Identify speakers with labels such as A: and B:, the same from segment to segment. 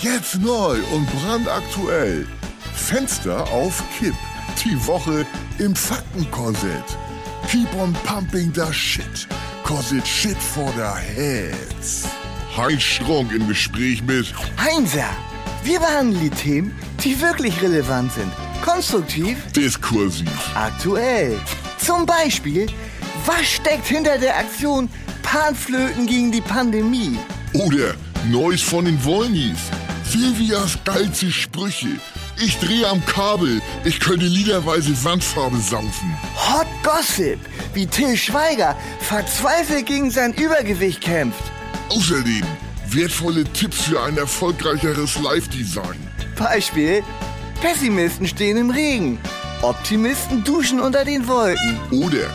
A: Jetzt neu und brandaktuell. Fenster auf Kipp. Die Woche im Faktenkorsett. Keep on pumping the shit. Cause it's shit for the heads. Heinz Strunk im Gespräch mit
B: Heinzer, wir behandeln die Themen, die wirklich relevant sind. Konstruktiv,
A: Diskursiv.
B: aktuell. Zum Beispiel, was steckt hinter der Aktion Panflöten gegen die Pandemie?
A: Oder Neues von den Wollnies. Silvias geilste Sprüche. Ich drehe am Kabel. Ich könnte liederweise Wandfarbe saufen.
B: Hot Gossip, wie Till Schweiger verzweifelt gegen sein Übergewicht kämpft.
A: Außerdem wertvolle Tipps für ein erfolgreicheres Live-Design.
B: Beispiel, Pessimisten stehen im Regen. Optimisten duschen unter den Wolken.
A: Oder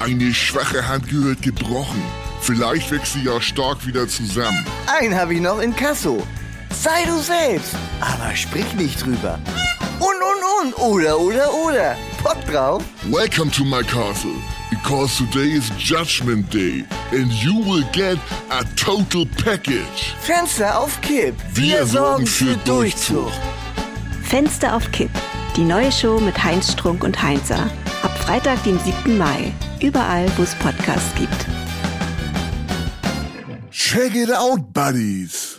A: eine schwache Hand gehört gebrochen. Vielleicht wächst sie ja stark wieder zusammen.
B: Einen habe ich noch in Kasso. Sei du selbst, aber sprich nicht drüber. Und, und, und, oder, oder, oder. Bock drauf?
A: Welcome to my castle, because today is Judgment Day and you will get a total package.
B: Fenster auf Kipp.
A: Wir sorgen für Durchzug.
C: Fenster auf Kipp. Die neue Show mit Heinz Strunk und Heinzer. Ab Freitag, dem 7. Mai. Überall, wo es Podcasts gibt.
A: Check it out, buddies.